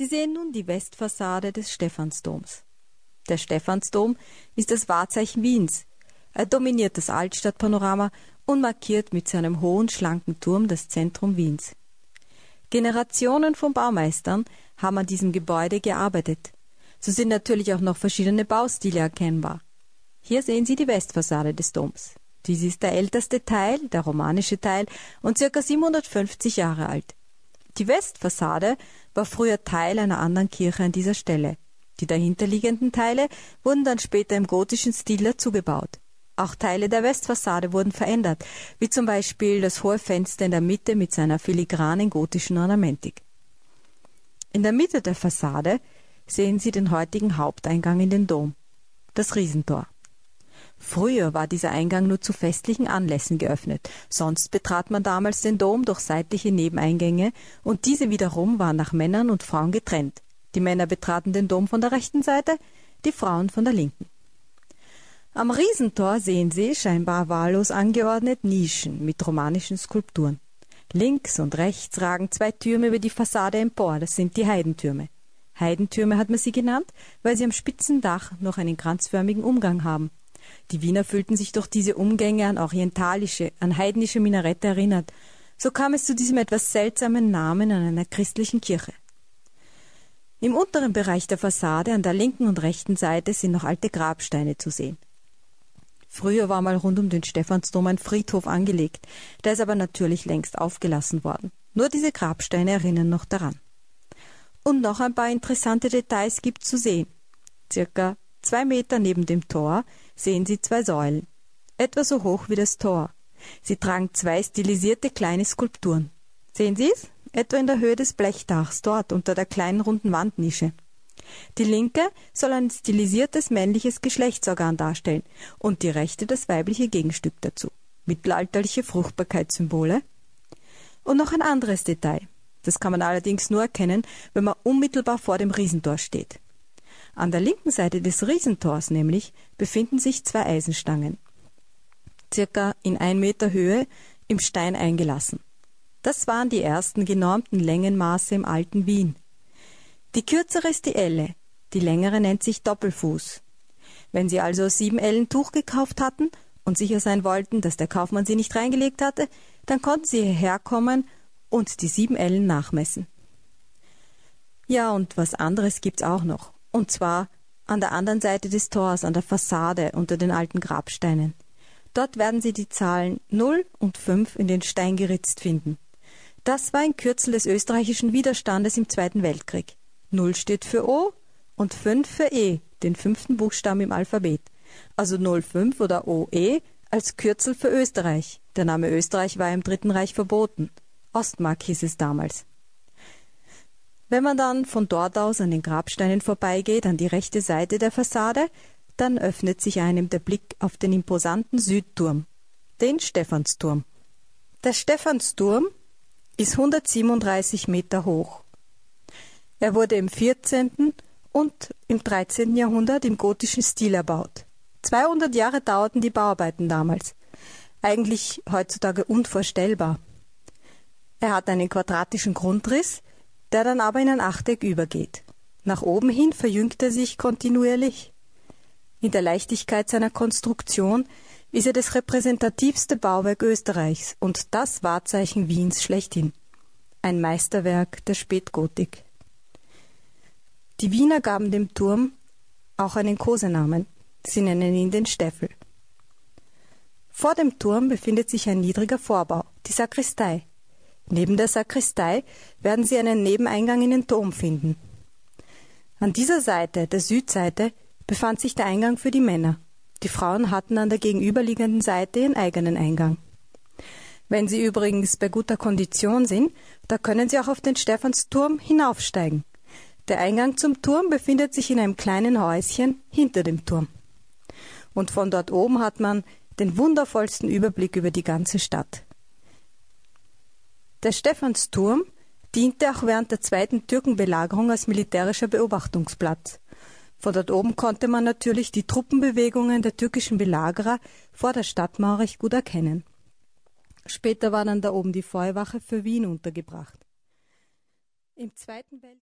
Sie sehen nun die Westfassade des Stephansdoms. Der Stephansdom ist das Wahrzeichen Wiens. Er dominiert das Altstadtpanorama und markiert mit seinem hohen, schlanken Turm das Zentrum Wiens. Generationen von Baumeistern haben an diesem Gebäude gearbeitet. So sind natürlich auch noch verschiedene Baustile erkennbar. Hier sehen Sie die Westfassade des Doms. Dies ist der älteste Teil, der romanische Teil, und circa 750 Jahre alt. Die Westfassade war früher Teil einer anderen Kirche an dieser Stelle. Die dahinterliegenden Teile wurden dann später im gotischen Stil dazugebaut. Auch Teile der Westfassade wurden verändert, wie zum Beispiel das hohe Fenster in der Mitte mit seiner filigranen gotischen Ornamentik. In der Mitte der Fassade sehen Sie den heutigen Haupteingang in den Dom, das Riesentor. Früher war dieser Eingang nur zu festlichen Anlässen geöffnet, sonst betrat man damals den Dom durch seitliche Nebeneingänge, und diese wiederum waren nach Männern und Frauen getrennt. Die Männer betraten den Dom von der rechten Seite, die Frauen von der linken. Am Riesentor sehen Sie, scheinbar wahllos angeordnet, Nischen mit romanischen Skulpturen. Links und rechts ragen zwei Türme über die Fassade empor, das sind die Heidentürme. Heidentürme hat man sie genannt, weil sie am spitzen Dach noch einen kranzförmigen Umgang haben. Die Wiener fühlten sich durch diese Umgänge an orientalische, an heidnische Minarette erinnert. So kam es zu diesem etwas seltsamen Namen an einer christlichen Kirche. Im unteren Bereich der Fassade an der linken und rechten Seite sind noch alte Grabsteine zu sehen. Früher war mal rund um den Stephansdom ein Friedhof angelegt, der ist aber natürlich längst aufgelassen worden. Nur diese Grabsteine erinnern noch daran. Und noch ein paar interessante Details gibt zu sehen. Circa zwei Meter neben dem Tor sehen Sie zwei Säulen, etwa so hoch wie das Tor. Sie tragen zwei stilisierte kleine Skulpturen. Sehen Sie es? Etwa in der Höhe des Blechdachs, dort unter der kleinen runden Wandnische. Die linke soll ein stilisiertes männliches Geschlechtsorgan darstellen und die rechte das weibliche Gegenstück dazu. Mittelalterliche Fruchtbarkeitssymbole. Und noch ein anderes Detail. Das kann man allerdings nur erkennen, wenn man unmittelbar vor dem Riesentor steht. An der linken Seite des Riesentors nämlich befinden sich zwei Eisenstangen, circa in ein Meter Höhe im Stein eingelassen. Das waren die ersten genormten Längenmaße im alten Wien. Die kürzere ist die Elle, die längere nennt sich Doppelfuß. Wenn Sie also sieben Ellen Tuch gekauft hatten und sicher sein wollten, dass der Kaufmann sie nicht reingelegt hatte, dann konnten Sie hierher kommen und die sieben Ellen nachmessen. Ja, und was anderes gibt's auch noch. Und zwar an der anderen Seite des Tors, an der Fassade unter den alten Grabsteinen. Dort werden Sie die Zahlen 0 und 5 in den Stein geritzt finden. Das war ein Kürzel des österreichischen Widerstandes im Zweiten Weltkrieg. 0 steht für O und 5 für E, den fünften Buchstaben im Alphabet. Also 05 oder OE als Kürzel für Österreich. Der Name Österreich war im Dritten Reich verboten. Ostmark hieß es damals. Wenn man dann von dort aus an den Grabsteinen vorbeigeht, an die rechte Seite der Fassade, dann öffnet sich einem der Blick auf den imposanten Südturm, den Stephansturm. Der Stephansturm ist 137 Meter hoch. Er wurde im 14. und im 13. Jahrhundert im gotischen Stil erbaut. 200 Jahre dauerten die Bauarbeiten damals. Eigentlich heutzutage unvorstellbar. Er hat einen quadratischen Grundriss, der dann aber in ein Achteck übergeht. Nach oben hin verjüngt er sich kontinuierlich. In der Leichtigkeit seiner Konstruktion ist er das repräsentativste Bauwerk Österreichs und das Wahrzeichen Wiens schlechthin. Ein Meisterwerk der Spätgotik. Die Wiener gaben dem Turm auch einen Kosenamen. Sie nennen ihn den Steffel. Vor dem Turm befindet sich ein niedriger Vorbau, die Sakristei. Neben der Sakristei werden Sie einen Nebeneingang in den Dom finden. An dieser Seite, der Südseite, befand sich der Eingang für die Männer. Die Frauen hatten an der gegenüberliegenden Seite ihren eigenen Eingang. Wenn Sie übrigens bei guter Kondition sind, da können Sie auch auf den Stephansturm hinaufsteigen. Der Eingang zum Turm befindet sich in einem kleinen Häuschen hinter dem Turm. Und von dort oben hat man den wundervollsten Überblick über die ganze Stadt. Der Stephansturm diente auch während der zweiten Türkenbelagerung als militärischer Beobachtungsplatz. Von dort oben konnte man natürlich die Truppenbewegungen der türkischen Belagerer vor der Stadtmauer recht gut erkennen. Später war dann da oben die Feuerwache für Wien untergebracht. Im Zweiten Welt